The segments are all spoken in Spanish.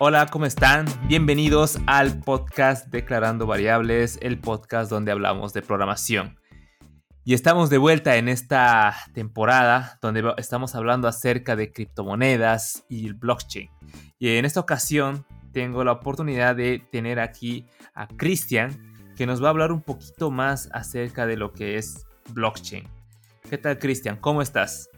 Hola, ¿cómo están? Bienvenidos al podcast Declarando Variables, el podcast donde hablamos de programación. Y estamos de vuelta en esta temporada donde estamos hablando acerca de criptomonedas y el blockchain. Y en esta ocasión tengo la oportunidad de tener aquí a Cristian, que nos va a hablar un poquito más acerca de lo que es blockchain. ¿Qué tal, Cristian? ¿Cómo estás?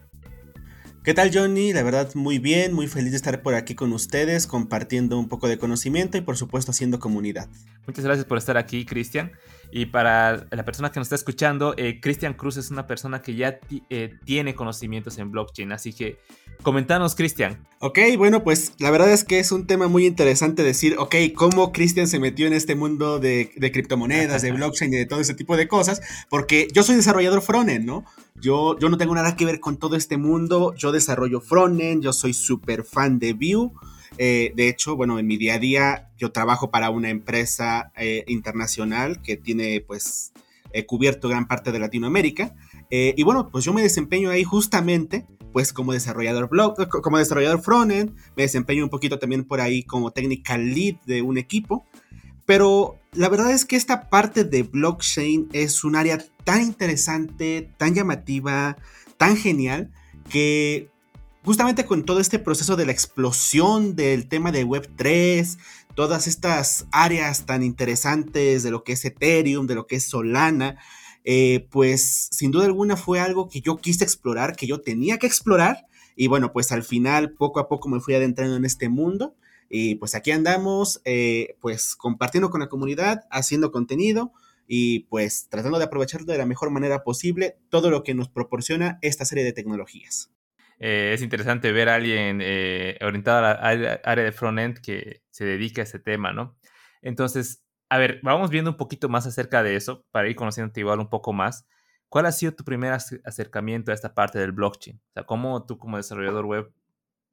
¿Qué tal Johnny? La verdad muy bien, muy feliz de estar por aquí con ustedes, compartiendo un poco de conocimiento y por supuesto haciendo comunidad. Muchas gracias por estar aquí, Cristian. Y para la persona que nos está escuchando, eh, Cristian Cruz es una persona que ya eh, tiene conocimientos en blockchain, así que comentanos, Cristian. Ok, bueno, pues la verdad es que es un tema muy interesante decir, ok, cómo Cristian se metió en este mundo de, de criptomonedas, de blockchain y de todo ese tipo de cosas, porque yo soy desarrollador frontend, ¿no? Yo, yo no tengo nada que ver con todo este mundo, yo desarrollo frontend, yo soy súper fan de Vue. Eh, de hecho, bueno, en mi día a día yo trabajo para una empresa eh, internacional que tiene pues eh, cubierto gran parte de Latinoamérica. y bueno, pues yo me desempeño ahí justamente pues como desarrollador blog, como desarrollador frontend, me desempeño un poquito también por ahí como technical lead de un equipo. Pero la verdad es que esta parte de blockchain es un área tan interesante, tan llamativa, tan genial, que justamente con todo este proceso de la explosión del tema de Web3, todas estas áreas tan interesantes de lo que es Ethereum, de lo que es Solana, eh, pues sin duda alguna fue algo que yo quise explorar, que yo tenía que explorar. Y bueno, pues al final poco a poco me fui adentrando en este mundo. Y pues aquí andamos, eh, pues compartiendo con la comunidad, haciendo contenido y pues tratando de aprovechar de la mejor manera posible todo lo que nos proporciona esta serie de tecnologías. Eh, es interesante ver a alguien eh, orientado a la área de frontend que se dedica a ese tema, ¿no? Entonces, a ver, vamos viendo un poquito más acerca de eso para ir conociéndote igual un poco más. ¿Cuál ha sido tu primer acercamiento a esta parte del blockchain? O sea, ¿cómo tú como desarrollador web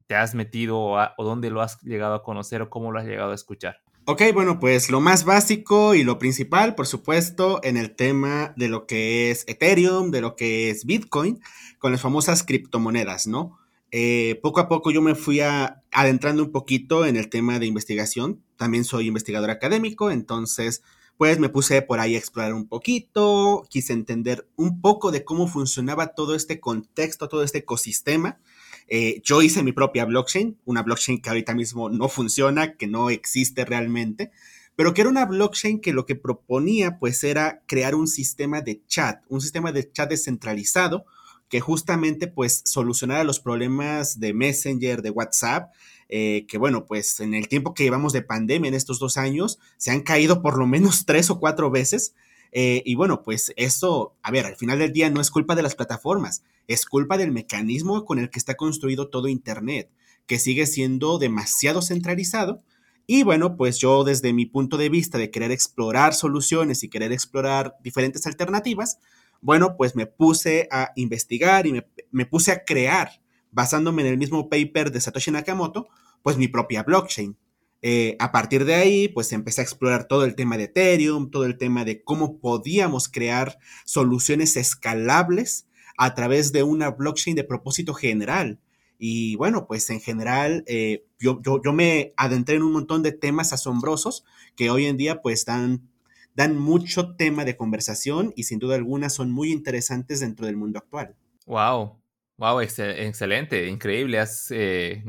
te has metido o, dónde lo has llegado a conocer o cómo lo has llegado a escuchar? Ok, bueno, pues lo más básico y lo principal, por supuesto, en el tema de lo que es Ethereum, de lo que es Bitcoin, con las famosas criptomonedas, ¿no? Eh, poco a poco yo me fui adentrando un poquito en el tema de investigación. También soy investigador académico, entonces, pues me puse por ahí a explorar un poquito, quise entender un poco de cómo funcionaba todo este contexto, todo este ecosistema eh, yo hice mi propia blockchain, una blockchain que ahorita mismo no funciona, que no existe realmente, pero que era una blockchain que lo que proponía pues era crear un sistema de chat, un sistema de chat descentralizado que justamente pues solucionara los problemas de Messenger, de WhatsApp, eh, que bueno, pues en el tiempo que llevamos de pandemia en estos dos años, se han caído por lo menos tres o cuatro veces. Eh, y bueno, pues eso, a ver, al final del día no es culpa de las plataformas, es culpa del mecanismo con el que está construido todo Internet, que sigue siendo demasiado centralizado. Y bueno, pues yo desde mi punto de vista de querer explorar soluciones y querer explorar diferentes alternativas, bueno, pues me puse a investigar y me puse a crear, basándome en el mismo paper de Satoshi Nakamoto, pues mi propia blockchain. Eh, a partir de ahí, pues empecé a explorar todo el tema de Ethereum, todo el tema de cómo podíamos crear soluciones escalables a través de una blockchain de propósito general. Y bueno, pues en general eh, yo, yo, me adentré en un montón de temas asombrosos que hoy en día pues dan, dan mucho tema de conversación y sin duda alguna son muy interesantes dentro del mundo actual. Wow, wow, excelente, increíble. Has eh,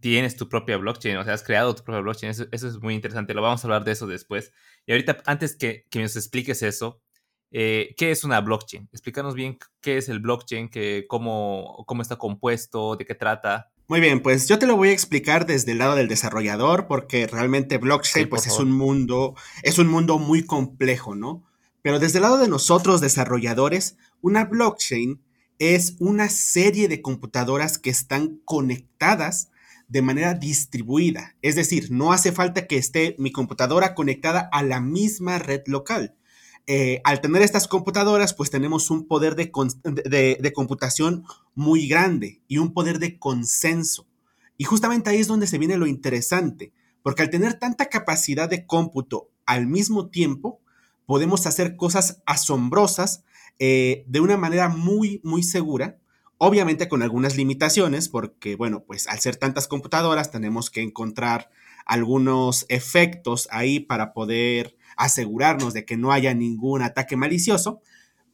tienes tu propia blockchain, o sea, has creado tu propia blockchain. Eso, es muy interesante. Lo vamos a hablar de eso después. Y ahorita, antes que, que nos expliques eso, eh, ¿qué es una blockchain? Explícanos bien qué es el blockchain, que, cómo, cómo está compuesto, de qué trata. Muy bien, pues yo te lo voy a explicar desde el lado del desarrollador, porque realmente blockchain, pues es un mundo, es un mundo muy complejo, ¿no? Pero desde el lado de nosotros, desarrolladores, una blockchain es una serie de computadoras que están conectadas de manera distribuida. Es decir, no hace falta que esté mi computadora conectada a la misma red local. Eh, al tener estas computadoras, pues tenemos un poder de, de, computación muy grande y un poder de consenso. Y justamente ahí es donde se viene lo interesante, porque al tener tanta capacidad de cómputo al mismo tiempo, podemos hacer cosas asombrosas eh, de una manera muy, muy segura Obviamente con algunas limitaciones, porque bueno, pues al ser tantas computadoras tenemos que encontrar algunos efectos ahí para poder asegurarnos de que no haya ningún ataque malicioso,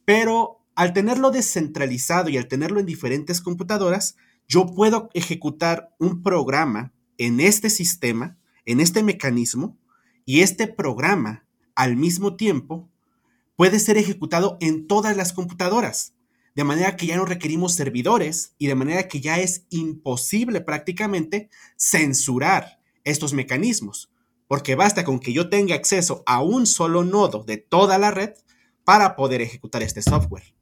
pero al tenerlo descentralizado y al tenerlo en diferentes computadoras, yo puedo ejecutar un programa en este sistema, en este mecanismo, y este programa al mismo tiempo puede ser ejecutado en todas las computadoras, de manera que ya no requerimos servidores y de manera que ya es imposible prácticamente censurar estos mecanismos, porque basta con que yo tenga acceso a un solo nodo de toda la red para poder ejecutar este software.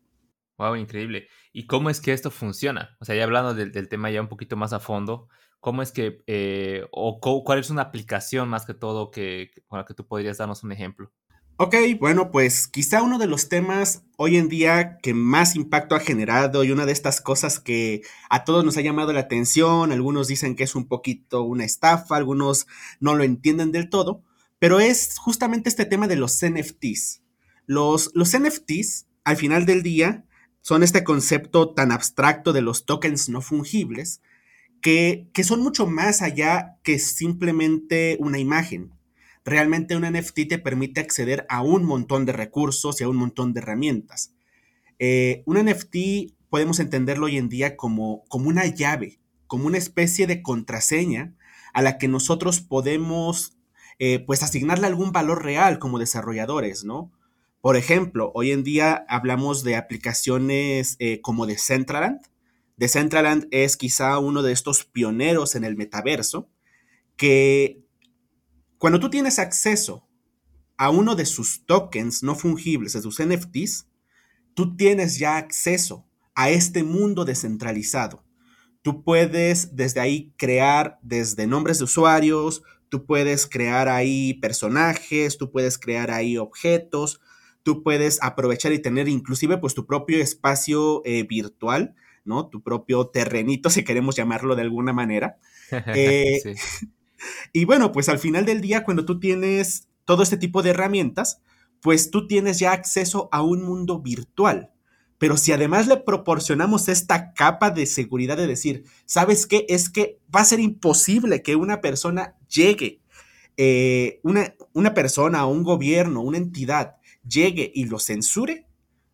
Wow, increíble. ¿Y cómo es que esto funciona? O sea, ya hablando del, tema ya un poquito más a fondo, ¿cómo es que, eh, o cuál es una aplicación más que todo que, con la que tú podrías darnos un ejemplo? Ok, bueno, pues quizá uno de los temas hoy en día que más impacto ha generado y una de estas cosas que a todos nos ha llamado la atención, algunos dicen que es un poquito una estafa, algunos no lo entienden del todo, pero es justamente este tema de los NFTs. Los, NFTs, al final del día, son este concepto tan abstracto de los tokens no fungibles, que, que son mucho más allá que simplemente una imagen realmente un NFT te permite acceder a un montón de recursos y a un montón de herramientas. Eh, un NFT podemos entenderlo hoy en día como, como una llave, como una especie de contraseña a la que nosotros podemos eh, pues asignarle algún valor real como desarrolladores, ¿no? Por ejemplo, hoy en día hablamos de aplicaciones eh, como Decentraland. Decentraland es quizá uno de estos pioneros en el metaverso que cuando tú tienes acceso a uno de sus tokens no fungibles, de sus NFTs, tú tienes ya acceso a este mundo descentralizado. Tú puedes desde ahí crear desde nombres de usuarios, tú puedes crear ahí personajes, tú puedes crear ahí objetos, tú puedes aprovechar y tener inclusive pues tu propio espacio eh, virtual, ¿no? Tu propio terrenito, si queremos llamarlo de alguna manera. Eh, y bueno, pues al final del día, cuando tú tienes todo este tipo de herramientas, pues tú tienes ya acceso a un mundo virtual. Pero si además le proporcionamos esta capa de seguridad de decir, ¿sabes qué? Es que va a ser imposible que una persona llegue, eh, una, una persona o un gobierno, una entidad, llegue y lo censure.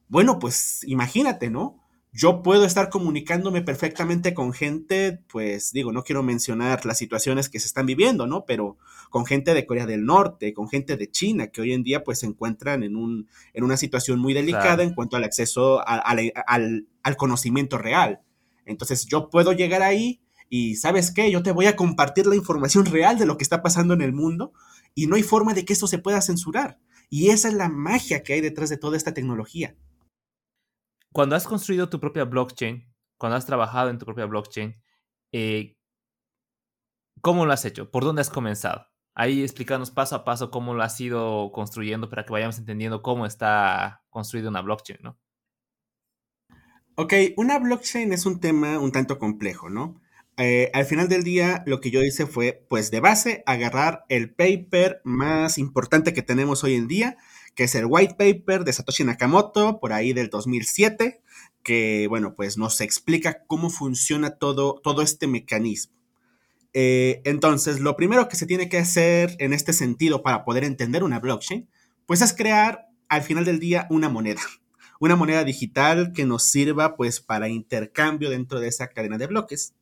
Bueno, pues imagínate, ¿no? Yo puedo estar comunicándome perfectamente con gente, pues digo, no quiero mencionar las situaciones que se están viviendo, ¿no? Pero con gente de Corea del Norte, con gente de China, que hoy en día pues se encuentran en, un, en una situación muy delicada en cuanto al acceso al, al conocimiento real. Entonces yo puedo llegar ahí y sabes qué, yo te voy a compartir la información real de lo que está pasando en el mundo y no hay forma de que esto se pueda censurar. Y esa es la magia que hay detrás de toda esta tecnología cuando has construido tu propia blockchain, cuando has trabajado en tu propia blockchain, eh, ¿cómo lo has hecho? ¿Por dónde has comenzado? Ahí explícanos paso a paso cómo lo has ido construyendo para que vayamos entendiendo cómo está construida una blockchain, ¿no? Ok, una blockchain es un tema un tanto complejo, ¿no? Eh, al final del día, lo que yo hice fue, pues de base, agarrar el paper más importante que tenemos hoy en día, que es el white paper de Satoshi Nakamoto, por ahí del 2007, que, bueno, pues nos explica cómo funciona todo, todo este mecanismo. Eh, entonces, lo primero que se tiene que hacer en este sentido para poder entender una blockchain, pues es crear al final del día una moneda, una moneda digital que nos sirva pues para intercambio dentro de esa cadena de bloques.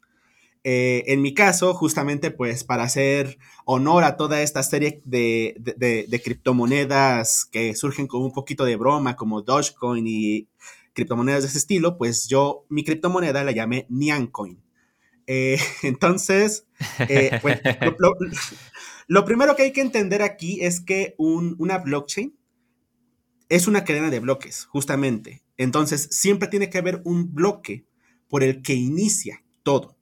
Eh, en mi caso, justamente pues para hacer honor a toda esta serie de, criptomonedas que surgen con un poquito de broma, como Dogecoin y criptomonedas de ese estilo, pues yo mi criptomoneda la llamé Niancoin. Eh, entonces, eh, pues, lo, primero que hay que entender aquí es que una blockchain es una cadena de bloques, justamente. Entonces, siempre tiene que haber un bloque por el que inicia todo.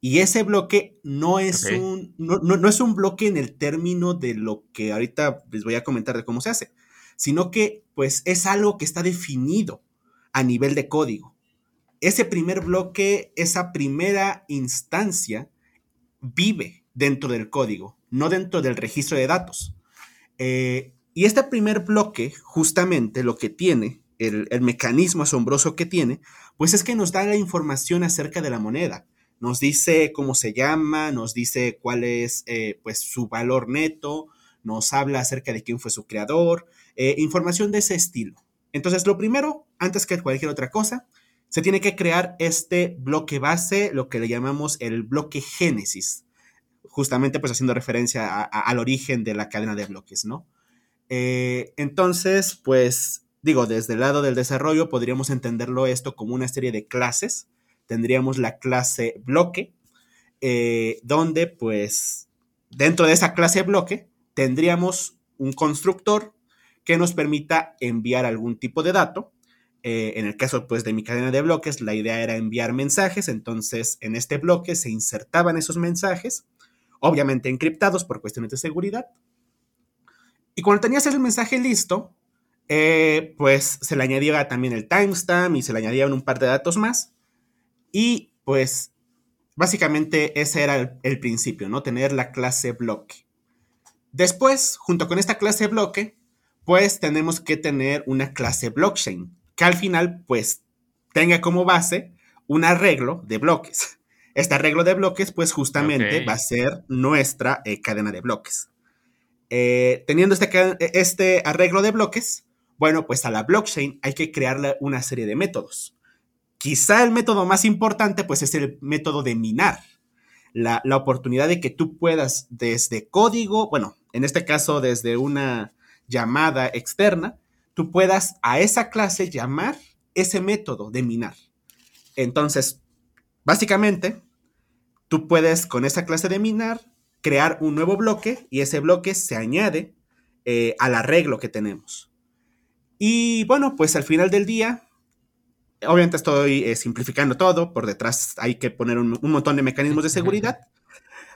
Y ese bloque no es, un, no, es un bloque en el término de lo que ahorita les voy a comentar de cómo se hace, sino que pues es algo que está definido a nivel de código. Ese primer bloque, esa primera instancia, vive dentro del código, no dentro del registro de datos. Eh, y este primer bloque, justamente lo que tiene, el, el mecanismo asombroso que tiene, pues es que nos da la información acerca de la moneda nos dice cómo se llama, nos dice cuál es eh, pues su valor neto, nos habla acerca de quién fue su creador, eh, información de ese estilo. Entonces, lo primero, antes que cualquier otra cosa, se tiene que crear este bloque base, lo que le llamamos el bloque génesis, justamente pues haciendo referencia al origen de la cadena de bloques, ¿no? Eh, entonces, pues digo, desde el lado del desarrollo podríamos entenderlo esto como una serie de clases. Tendríamos la clase bloque, eh, donde pues dentro de esa clase bloque tendríamos un constructor que nos permita enviar algún tipo de dato. Eh, en el caso pues de mi cadena de bloques, la idea era enviar mensajes, entonces en este bloque se insertaban esos mensajes, obviamente encriptados por cuestiones de seguridad. Y cuando tenías el mensaje listo, eh, pues se le añadía también el timestamp y se le añadían un par de datos más. Y pues básicamente ese era el principio, ¿no? Tener la clase bloque. Después, junto con esta clase bloque, pues tenemos que tener una clase blockchain, que al final, pues, tenga como base un arreglo de bloques. Este arreglo de bloques, pues, justamente va a ser nuestra eh, cadena de bloques. Eh, teniendo este, este arreglo de bloques, bueno, pues a la blockchain hay que crearle una serie de métodos. Quizá el método más importante, pues, es el método de minar. La, la oportunidad de que tú puedas desde código, bueno, en este caso desde una llamada externa, tú puedas a esa clase llamar ese método de minar. Entonces, básicamente, tú puedes con esa clase de minar crear un nuevo bloque y ese bloque se añade eh, al arreglo que tenemos. Y bueno, pues al final del día, obviamente estoy eh, simplificando todo, por detrás hay que poner un, un montón de mecanismos de seguridad,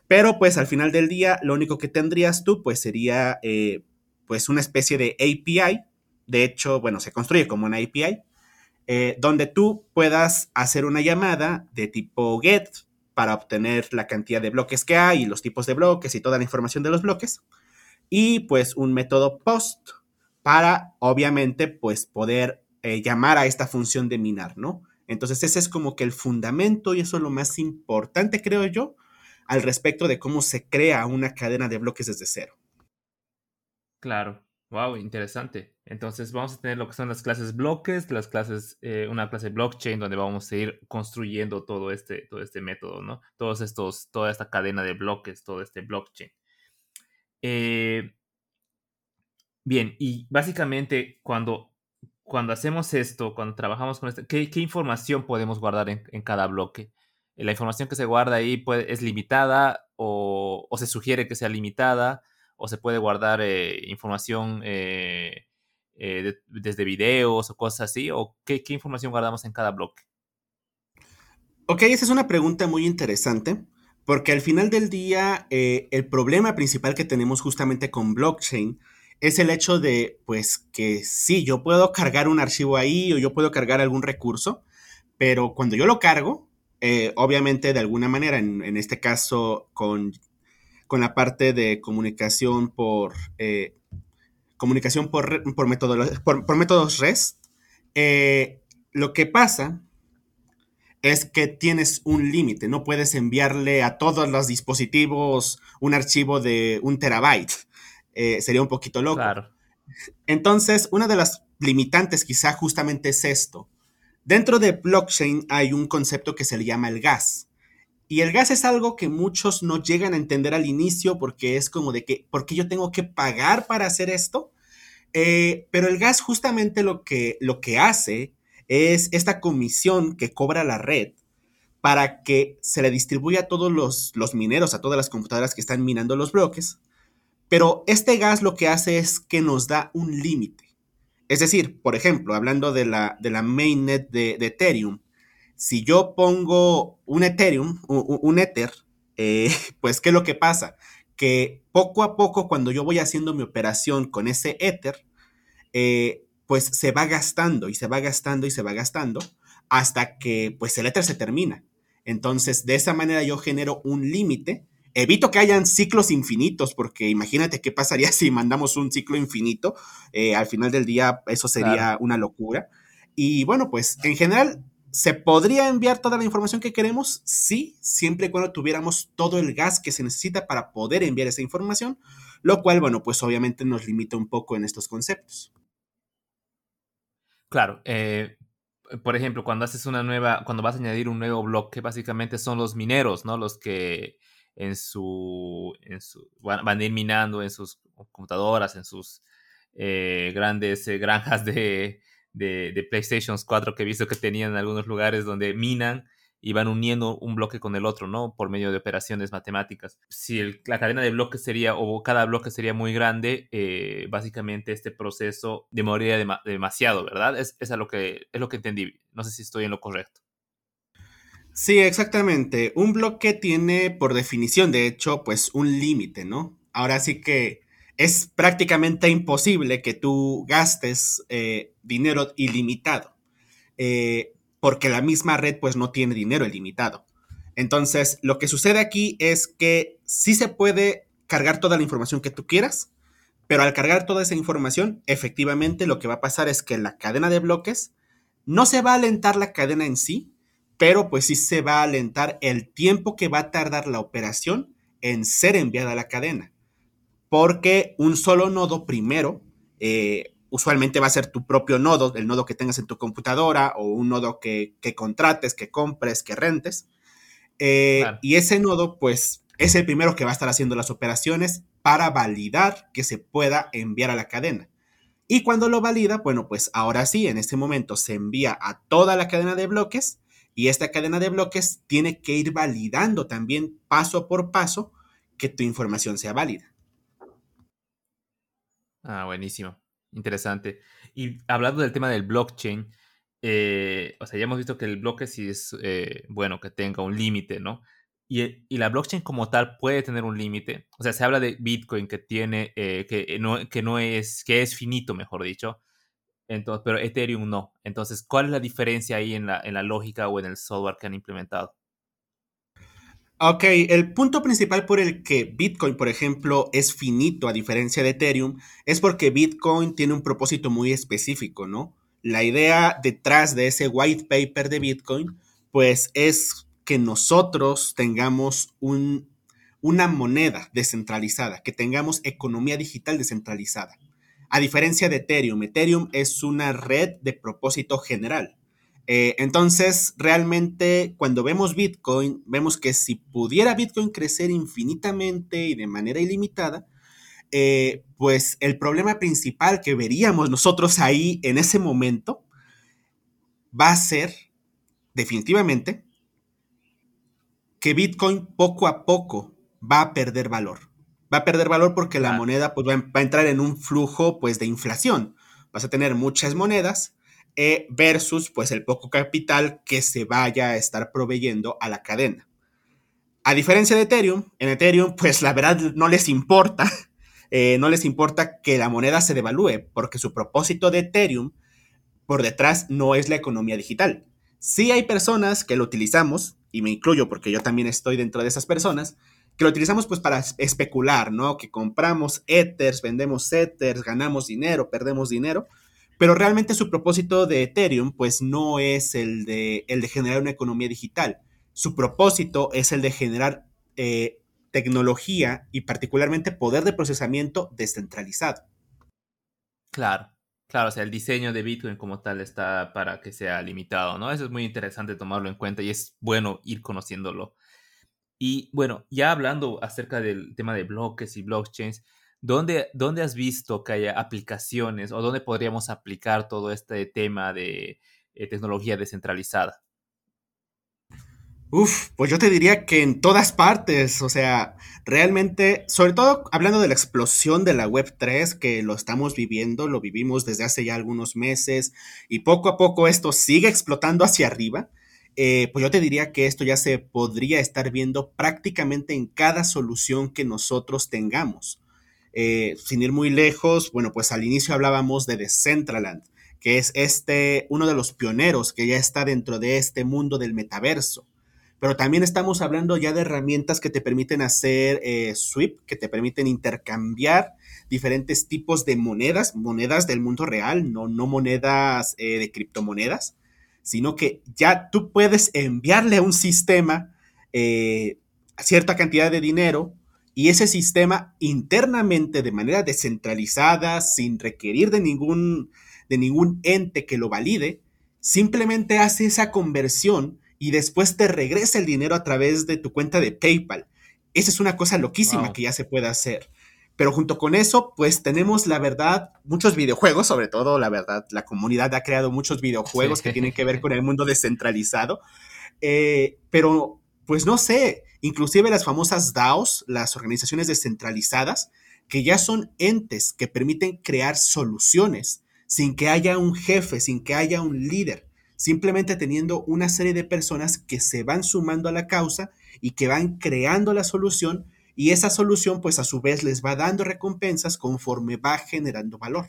pero pues al final del día, lo único que tendrías tú, pues sería eh, pues una especie de API. De hecho, bueno, se construye como una API, eh, donde tú puedas hacer una llamada de tipo GET para obtener la cantidad de bloques que hay y los tipos de bloques y toda la información de los bloques. Y pues un método POST para, obviamente, pues poder eh, llamar a esta función de minar, ¿no? Entonces ese es como que el fundamento y eso es lo más importante, creo yo, al respecto de cómo se crea una cadena de bloques desde cero. Claro. Wow, interesante. Entonces vamos a tener lo que son las clases bloques, las clases, eh, una clase blockchain donde vamos a ir construyendo todo este, todo este método, ¿no? Todos estos, toda esta cadena de bloques, todo este blockchain. Eh, bien, y básicamente cuando, cuando hacemos esto, cuando trabajamos con esto, ¿qué, información podemos guardar en cada bloque? la información que se guarda ahí es limitada o, se sugiere que sea limitada o se puede guardar eh, información eh, eh, desde videos o cosas así o qué, información guardamos en cada bloque. Ok, esa es una pregunta muy interesante porque al final del día el problema principal que tenemos justamente con blockchain es el hecho de, pues, que sí, yo puedo cargar un archivo ahí o yo puedo cargar algún recurso, pero cuando yo lo cargo, eh, obviamente, de alguna manera, en, este caso, con, con, la parte de comunicación por eh, comunicación por, por, por, métodos REST, eh, lo que pasa es que tienes un límite, no puedes enviarle a todos los dispositivos un archivo de un terabyte. Sería un poquito loco. Entonces, una de las limitantes quizá justamente es esto. Dentro de blockchain hay un concepto que se le llama el gas. Y el gas es algo que muchos no llegan a entender al inicio porque es como de que, ¿por qué yo tengo que pagar para hacer esto? Eh, pero el gas justamente lo que, lo que hace es esta comisión que cobra la red para que se le distribuya a todos los, los mineros, a todas las computadoras que están minando los bloques. Pero este gas lo que hace es que nos da un límite. Es decir, por ejemplo, hablando de la, de la mainnet de, Ethereum, si yo pongo un Ethereum, un, Ether, eh, pues ¿qué es lo que pasa? Que poco a poco cuando yo voy haciendo mi operación con ese Ether, eh, pues se va gastando y se va gastando y se va gastando hasta que pues el Ether se termina. Entonces, de esa manera yo genero un límite Evito que hayan ciclos infinitos, porque imagínate qué pasaría si mandamos un ciclo infinito. Eh, al final del día, eso sería una locura. Y bueno, pues en general, ¿Se podría enviar toda la información que queremos? Sí, siempre y cuando tuviéramos todo el gas que se necesita para poder enviar esa información, lo cual, bueno, pues obviamente nos limita un poco en estos conceptos. Claro, eh, por ejemplo, cuando haces una nueva, cuando vas a añadir un nuevo bloque, básicamente son los mineros, ¿no? Los que en su, en su van, a ir minando en sus computadoras, en sus eh, grandes eh, granjas de, de, de PlayStation 4 que he visto que tenían en algunos lugares donde minan y van uniendo un bloque con el otro, ¿no? Por medio de operaciones matemáticas. Si la cadena de bloques sería, o cada bloque sería muy grande, eh, básicamente este proceso demoraría demasiado, ¿verdad? Es, es, lo que, es lo que entendí. No sé si estoy en lo correcto. Sí, exactamente. Un bloque tiene, por definición, de hecho, pues un límite, ¿no? Ahora sí que es prácticamente imposible que tú gastes eh, dinero ilimitado, eh, porque la misma red pues no tiene dinero ilimitado. Entonces, lo que sucede aquí es que sí se puede cargar toda la información que tú quieras, pero al cargar toda esa información, efectivamente lo que va a pasar es que la cadena de bloques no se va a alentar la cadena en sí, pero pues sí se va a alentar el tiempo que va a tardar la operación en ser enviada a la cadena porque un solo nodo primero, eh, usualmente va a ser tu propio nodo, el nodo que tengas en tu computadora o un nodo que, contrates, que compres, que rentes. Eh, y ese nodo, pues, es el primero que va a estar haciendo las operaciones para validar que se pueda enviar a la cadena. Y cuando lo valida, bueno, pues ahora sí, en este momento se envía a toda la cadena de bloques y esta cadena de bloques tiene que ir validando también paso por paso que tu información sea válida. Ah, buenísimo. Interesante. Y hablando del tema del blockchain, eh, o sea, ya hemos visto que el bloque sí es eh, bueno que tenga un límite, ¿no? Y, y, la blockchain como tal puede tener un límite. O sea, se habla de Bitcoin que tiene, eh, que, no, que no es, que es finito, mejor dicho. Entonces, pero Ethereum no. Entonces, ¿cuál es la diferencia ahí en la, en la lógica o en el software que han implementado? Ok, el punto principal por el que Bitcoin, por ejemplo, es finito a diferencia de Ethereum, es porque Bitcoin tiene un propósito muy específico, ¿no? La idea detrás de ese white paper de Bitcoin, pues es que nosotros tengamos un, una moneda descentralizada, que tengamos economía digital descentralizada. A diferencia de Ethereum, Ethereum es una red de propósito general. Eh, entonces, realmente, cuando vemos Bitcoin, vemos que si pudiera Bitcoin crecer infinitamente y de manera ilimitada, eh, pues el problema principal que veríamos nosotros ahí en ese momento va a ser, definitivamente, que Bitcoin poco a poco va a perder valor. Va a perder valor porque la moneda pues, va, a entrar en un flujo pues, de inflación. Vas a tener muchas monedas e versus pues el poco capital que se vaya a estar proveyendo a la cadena. A diferencia de Ethereum, en Ethereum pues la verdad no les importa, eh, no les importa que la moneda se devalúe, porque su propósito de Ethereum por detrás no es la economía digital. Sí hay personas que lo utilizamos, y me incluyo porque yo también estoy dentro de esas personas, que lo utilizamos pues para especular, ¿no? Que compramos Ethers, vendemos Ethers, ganamos dinero, perdemos dinero, pero realmente su propósito de Ethereum, pues no es el de, el de generar una economía digital. Su propósito es el de generar eh, tecnología y particularmente poder de procesamiento descentralizado. Claro, claro, o sea, el diseño de Bitcoin como tal está para que sea limitado, ¿no? Eso es muy interesante tomarlo en cuenta y es bueno ir conociéndolo. Y bueno, ya hablando acerca del tema de bloques y blockchains, ¿Dónde, ¿Dónde, has visto que haya aplicaciones o dónde podríamos aplicar todo este tema de eh, tecnología descentralizada? Uf, pues yo te diría que en todas partes, o sea, realmente, sobre todo hablando de la explosión de la Web 3, que lo estamos viviendo, lo vivimos desde hace ya algunos meses y poco a poco esto sigue explotando hacia arriba, eh, pues yo te diría que esto ya se podría estar viendo prácticamente en cada solución que nosotros tengamos. Eh, sin ir muy lejos, bueno, pues al inicio hablábamos de Decentraland, que es este, uno de los pioneros que ya está dentro de este mundo del metaverso. Pero también estamos hablando ya de herramientas que te permiten hacer eh, sweep, que te permiten intercambiar diferentes tipos de monedas, monedas del mundo real, no, no monedas eh, de criptomonedas, sino que ya tú puedes enviarle a un sistema eh, cierta cantidad de dinero y ese sistema internamente, de manera descentralizada, sin requerir de ningún, de ningún ente que lo valide, simplemente hace esa conversión y después te regresa el dinero a través de tu cuenta de PayPal. Esa es una cosa loquísima que ya se puede hacer. Pero junto con eso, pues tenemos la verdad, muchos videojuegos, sobre todo la verdad, la comunidad ha creado muchos videojuegos que tienen que ver con el mundo descentralizado. Eh, pero, pues no sé, inclusive las famosas DAOs, las organizaciones descentralizadas, que ya son entes que permiten crear soluciones sin que haya un jefe, sin que haya un líder, simplemente teniendo una serie de personas que se van sumando a la causa y que van creando la solución y esa solución pues a su vez les va dando recompensas conforme va generando valor.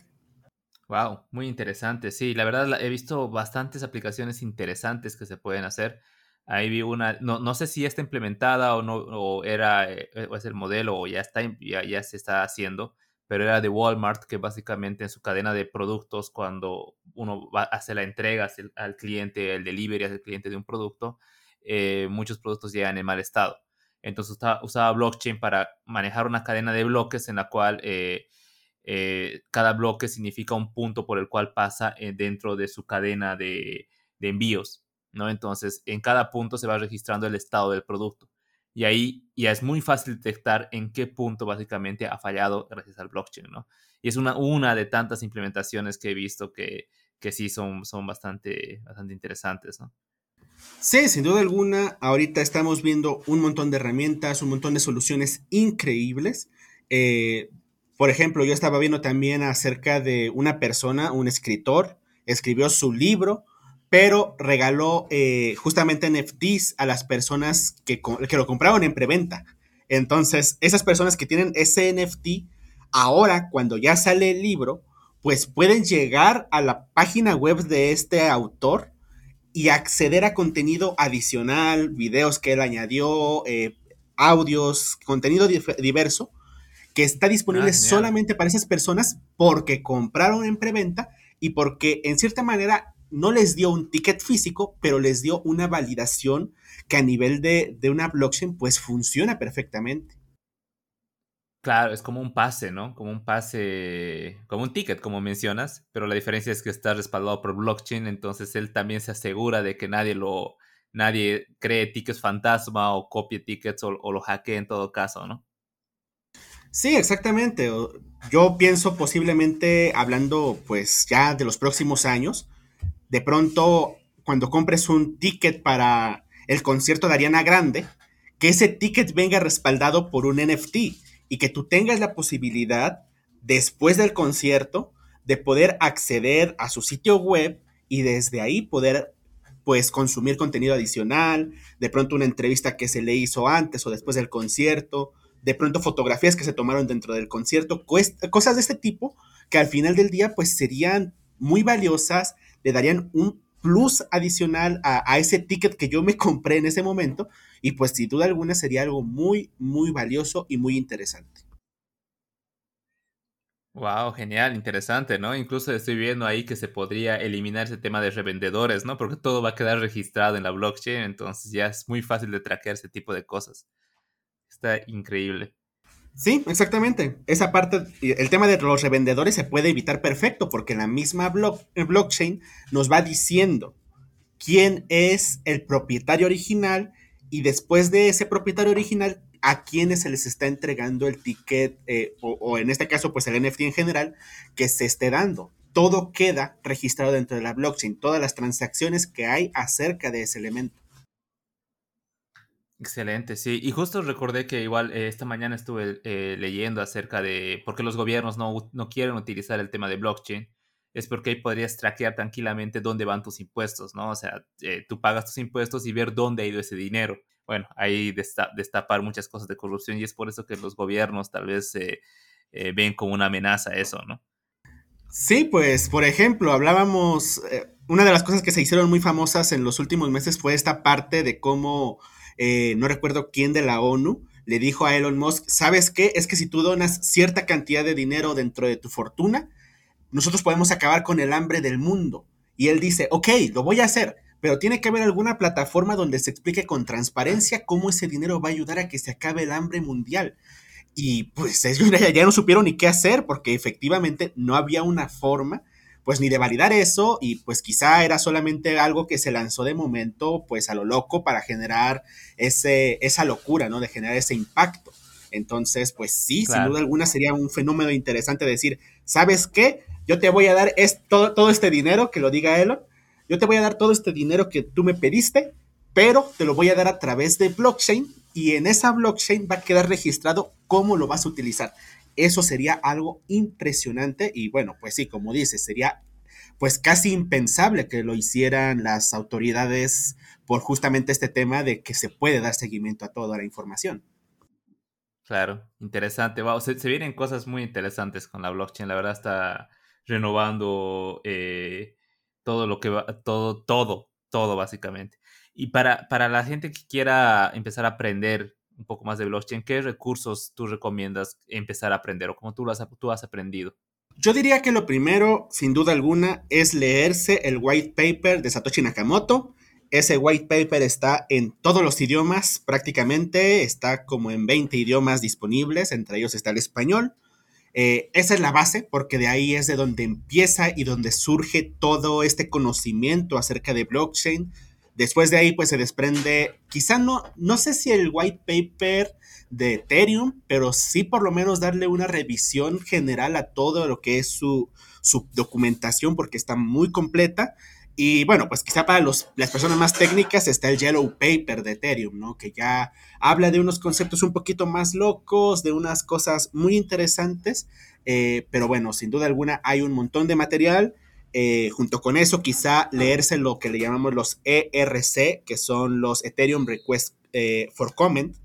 Wow, muy interesante. Sí, la verdad he visto bastantes aplicaciones interesantes que se pueden hacer. Ahí vi una, no, no sé si está implementada o no, o era, eh, o es el modelo o ya está, ya, ya se está haciendo, pero era de Walmart que básicamente en su cadena de productos cuando uno va, hace la entrega al cliente, el delivery al cliente de un producto, eh, muchos productos llegan en mal estado. Entonces usaba, blockchain para manejar una cadena de bloques en la cual eh, eh, cada bloque significa un punto por el cual pasa eh, dentro de su cadena de, envíos. ¿no? Entonces, en cada punto se va registrando el estado del producto. Y ahí ya es muy fácil detectar en qué punto básicamente ha fallado gracias al blockchain. ¿no? Y es una, una de tantas implementaciones que he visto que, que sí son, son bastante, bastante interesantes. ¿no? Sí, sin duda alguna, ahorita estamos viendo un montón de herramientas, un montón de soluciones increíbles. Eh, por ejemplo, yo estaba viendo también acerca de una persona, un escritor, escribió su libro, pero regaló eh, justamente NFTs a las personas que, que lo compraron en preventa. Entonces, esas personas que tienen ese NFT, ahora cuando ya sale el libro, pues pueden llegar a la página web de este autor y acceder a contenido adicional, videos que él añadió, eh, audios, contenido diverso, que está disponible ah, solamente para esas personas porque compraron en preventa y porque en cierta manera no les dio un ticket físico, pero les dio una validación que a nivel de, de una blockchain pues funciona perfectamente. Claro, es como un pase, ¿no? Como un pase, como un ticket, como mencionas, pero la diferencia es que está respaldado por blockchain, entonces él también se asegura de que nadie lo, nadie cree tickets fantasma o copie tickets o, lo hackee en todo caso, ¿no? Sí, exactamente. Yo pienso posiblemente, hablando pues ya de los próximos años, de pronto cuando compres un ticket para el concierto de Ariana Grande, que ese ticket venga respaldado por un NFT y que tú tengas la posibilidad después del concierto de poder acceder a su sitio web y desde ahí poder pues consumir contenido adicional, de pronto una entrevista que se le hizo antes o después del concierto, de pronto fotografías que se tomaron dentro del concierto, cosas de este tipo que al final del día pues serían muy valiosas, le darían un plus adicional a, ese ticket que yo me compré en ese momento y pues sin duda alguna sería algo muy, muy valioso y muy interesante. Wow, genial, interesante, ¿no? Incluso estoy viendo ahí que se podría eliminar ese tema de revendedores, ¿no? Porque todo va a quedar registrado en la blockchain, entonces ya es muy fácil de traquear ese tipo de cosas. Está increíble. Sí, exactamente. Esa parte, el tema de los revendedores se puede evitar perfecto porque la misma blockchain nos va diciendo quién es el propietario original y después de ese propietario original, a quienes se les está entregando el ticket, eh, o, en este caso, pues el NFT en general, que se esté dando. Todo queda registrado dentro de la blockchain, todas las transacciones que hay acerca de ese elemento. Excelente, sí. Y justo recordé que igual eh, esta mañana estuve eh, leyendo acerca de por qué los gobiernos no, no, quieren utilizar el tema de blockchain. Es porque ahí podrías traquear tranquilamente dónde van tus impuestos, ¿no? O sea, eh, tú pagas tus impuestos y ver dónde ha ido ese dinero. Bueno, ahí destapar muchas cosas de corrupción y es por eso que los gobiernos tal vez ven como una amenaza eso, ¿no? Sí, pues, por ejemplo, hablábamos, una de las cosas que se hicieron muy famosas en los últimos meses fue esta parte de cómo eh, no recuerdo quién de la ONU, le dijo a Elon Musk, ¿sabes qué? Es que si tú donas cierta cantidad de dinero dentro de tu fortuna, nosotros podemos acabar con el hambre del mundo. Y él dice, ok, lo voy a hacer, pero tiene que haber alguna plataforma donde se explique con transparencia cómo ese dinero va a ayudar a que se acabe el hambre mundial. Y pues ya no supieron ni qué hacer porque efectivamente no había una forma pues ni de validar eso y pues quizá era solamente algo que se lanzó de momento pues a lo loco para generar ese, esa locura, ¿no? De generar ese impacto. Entonces, pues sí, sin duda alguna sería un fenómeno interesante decir, ¿sabes qué? Yo te voy a dar todo, todo este dinero, que lo diga Elon, yo te voy a dar todo este dinero que tú me pediste, pero te lo voy a dar a través de blockchain y en esa blockchain va a quedar registrado cómo lo vas a utilizar. Eso sería algo impresionante y bueno, pues sí, como dices, sería pues casi impensable que lo hicieran las autoridades por justamente este tema de que se puede dar seguimiento a toda la información. Claro, interesante. Se, vienen cosas muy interesantes con la blockchain. La verdad está renovando eh, todo lo que va, todo, todo, todo básicamente. Y para, para la gente que quiera empezar a aprender un poco más de blockchain, ¿qué recursos tú recomiendas empezar a aprender o cómo tú, has, tú has aprendido? Yo diría que lo primero, sin duda alguna, es leerse el white paper de Satoshi Nakamoto. Ese white paper está en todos los idiomas prácticamente, está como en 20 idiomas disponibles, entre ellos está el español. Eh, esa es la base, porque de ahí es de donde empieza y donde surge todo este conocimiento acerca de blockchain, Después de ahí, pues se desprende, quizá no, no sé si el white paper de Ethereum, pero sí por lo menos darle una revisión general a todo lo que es su, su documentación, porque está muy completa. Y bueno, pues quizá para los, las personas más técnicas está el Yellow Paper de Ethereum, ¿no? Que ya habla de unos conceptos un poquito más locos, de unas cosas muy interesantes, eh, pero bueno, sin duda alguna hay un montón de material eh, junto con eso, quizá leerse lo que le llamamos los ERC, que son los Ethereum Request eh, for Comment,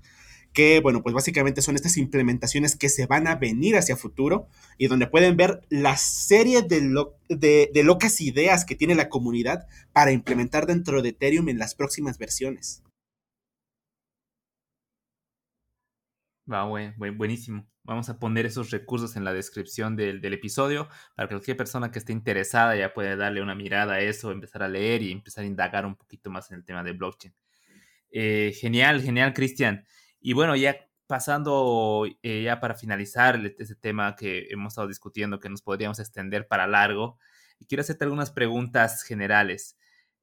que, bueno, pues básicamente son estas implementaciones que se van a venir hacia futuro y donde pueden ver la serie de, de, locas ideas que tiene la comunidad para implementar dentro de Ethereum en las próximas versiones. Va, buenísimo. Vamos a poner esos recursos en la descripción del, episodio para que cualquier persona que esté interesada ya pueda darle una mirada a eso, empezar a leer y empezar a indagar un poquito más en el tema de blockchain. Eh, genial, genial, Cristian. Y bueno, ya pasando eh, ya para finalizar ese tema que hemos estado discutiendo, que nos podríamos extender para largo, quiero hacerte algunas preguntas generales.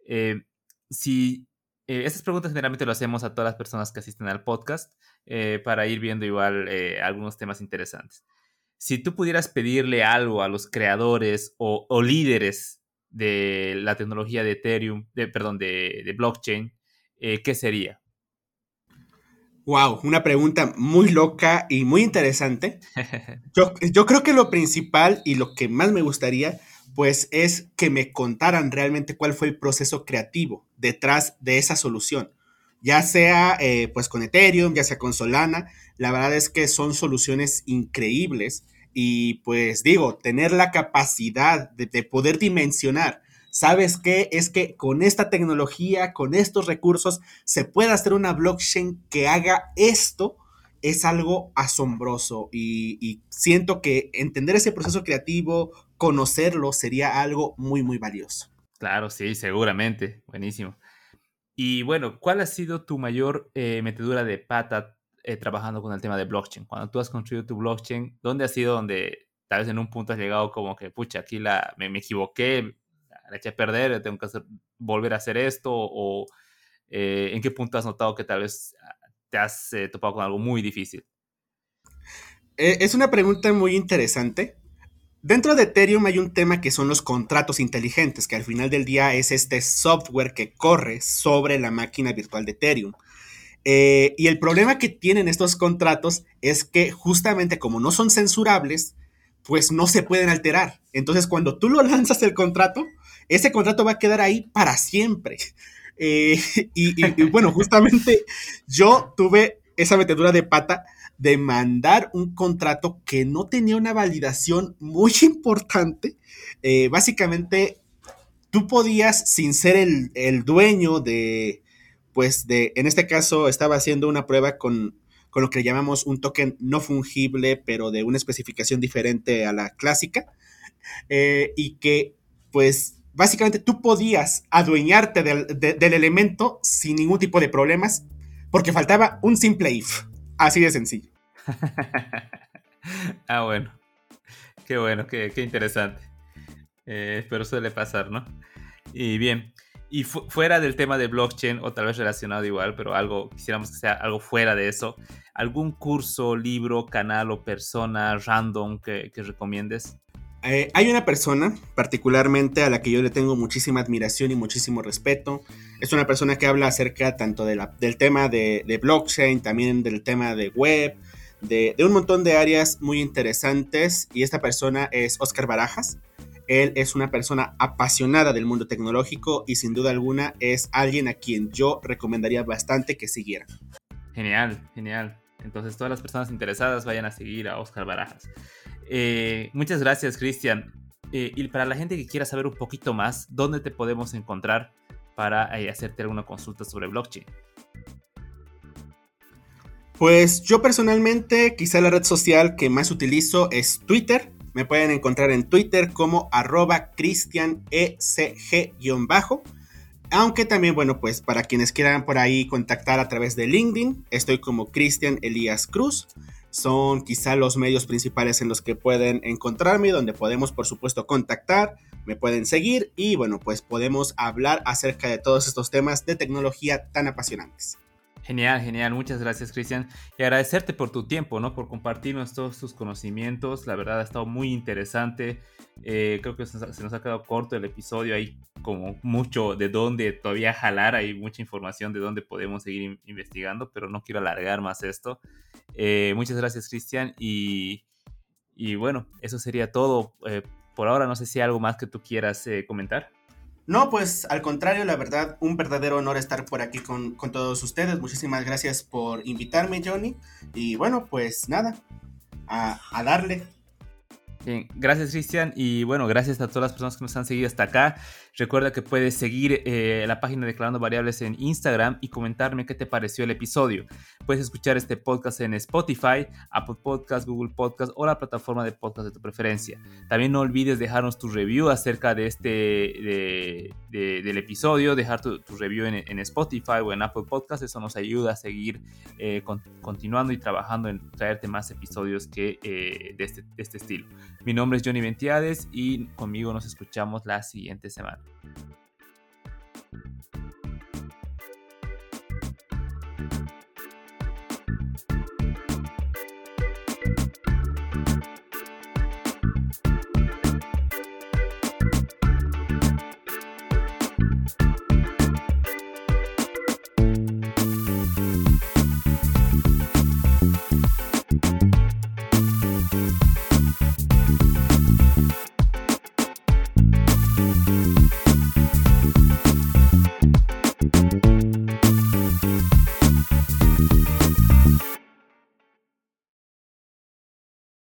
Eh, si eh, estas preguntas generalmente lo hacemos a todas las personas que asisten al podcast eh, para ir viendo igual eh, algunos temas interesantes. Si tú pudieras pedirle algo a los creadores o, líderes de la tecnología de Ethereum, de, perdón, de, blockchain, ¿qué sería? Wow, una pregunta muy loca y muy interesante. Yo, yo creo que lo principal y lo que más me gustaría pues es que me contaran realmente cuál fue el proceso creativo detrás de esa solución. Ya sea eh, pues con Ethereum, ya sea con Solana, la verdad es que son soluciones increíbles y pues digo, tener la capacidad de, de poder dimensionar ¿Sabes qué? Es que con esta tecnología, con estos recursos, se puede hacer una blockchain que haga esto es algo asombroso y, siento que entender ese proceso creativo, conocerlo, sería algo muy, muy valioso. Claro, sí, seguramente. Buenísimo. Y bueno, ¿cuál ha sido tu mayor eh, metedura de pata eh, trabajando con el tema de blockchain? Cuando tú has construido tu blockchain, ¿dónde ha sido donde tal vez en un punto has llegado como que, pucha, aquí la, me, equivoqué, la eché a perder, tengo que volver a hacer esto? ¿O eh, en qué punto has notado que tal vez te has eh, topado con algo muy difícil? Eh, es una pregunta muy interesante. Dentro de Ethereum hay un tema que son los contratos inteligentes, que al final del día es este software que corre sobre la máquina virtual de Ethereum. Eh, y el problema que tienen estos contratos es que justamente como no son censurables, pues no se pueden alterar. Entonces cuando tú lo lanzas el contrato, ese contrato va a quedar ahí para siempre. Eh, y, bueno, justamente yo tuve esa metedura de pata de mandar un contrato que no tenía una validación muy importante. Eh, básicamente, tú podías, sin ser el, dueño de, pues de, en este caso estaba haciendo una prueba con, con lo que llamamos un token no fungible, pero de una especificación diferente a la clásica, eh, y que pues básicamente tú podías adueñarte del elemento sin ningún tipo de problemas porque faltaba un simple if. Así de sencillo. ah, bueno. Qué bueno, qué, qué interesante. Eh, pero suele pasar, ¿no? Y bien, y fuera del tema de blockchain, o tal vez relacionado igual, pero algo, quisiéramos que sea algo fuera de eso, ¿algún curso, libro, canal o persona random que recomiendes? Eh, hay una persona particularmente a la que yo le tengo muchísima admiración y muchísimo respeto. Es una persona que habla acerca tanto del tema de, blockchain, también del tema de web, de, de, un montón de áreas muy interesantes. Y esta persona es Oscar Barajas. Él es una persona apasionada del mundo tecnológico y sin duda alguna es alguien a quien yo recomendaría bastante que siguiera. Genial, genial. Entonces todas las personas interesadas vayan a seguir a Oscar Barajas. Eh, muchas gracias, Cristian. Eh, y para la gente que quiera saber un poquito más, ¿dónde te podemos encontrar para eh, hacerte alguna consulta sobre blockchain? Pues yo personalmente, quizá la red social que más utilizo es Twitter. Me pueden encontrar en Twitter como arroba cristianesg-bajo. Aunque también, bueno, pues para quienes quieran por ahí contactar a través de LinkedIn, estoy como Cristian Elías Cruz. Son quizá los medios principales en los que pueden encontrarme, donde podemos, por supuesto, contactar, me pueden seguir y, bueno, pues podemos hablar acerca de todos estos temas de tecnología tan apasionantes. Genial, genial. Muchas gracias, Cristian. Y agradecerte por tu tiempo, ¿no? Por compartirnos todos tus conocimientos. La verdad ha estado muy interesante. Eh, creo que se nos ha quedado corto el episodio. Hay como mucho de dónde todavía jalar. Hay mucha información de dónde podemos seguir investigando, pero no quiero alargar más esto. Eh, muchas gracias, Cristian. Y, y, bueno, eso sería todo. Eh, por ahora, no sé si hay algo más que tú quieras comentar. No, pues al contrario, la verdad, un verdadero honor estar por aquí con, con, todos ustedes. Muchísimas gracias por invitarme, Johnny. Y bueno, pues nada, a, a darle. Bien, gracias Cristian y bueno, gracias a todas las personas que nos han seguido hasta acá. Recuerda que puedes seguir eh, la página Declarando Variables en Instagram y comentarme qué te pareció el episodio. Puedes escuchar este podcast en Spotify, Apple Podcast, Google Podcast o la plataforma de podcast de tu preferencia. También no olvides dejarnos tu review acerca de este de, de, del episodio, dejar tu, review en, Spotify o en Apple Podcast. Eso nos ayuda a seguir eh, con, continuando y trabajando en traerte más episodios que eh, de, este, de este estilo. Mi nombre es Johnny Ventiades y conmigo nos escuchamos la siguiente semana. Thank you.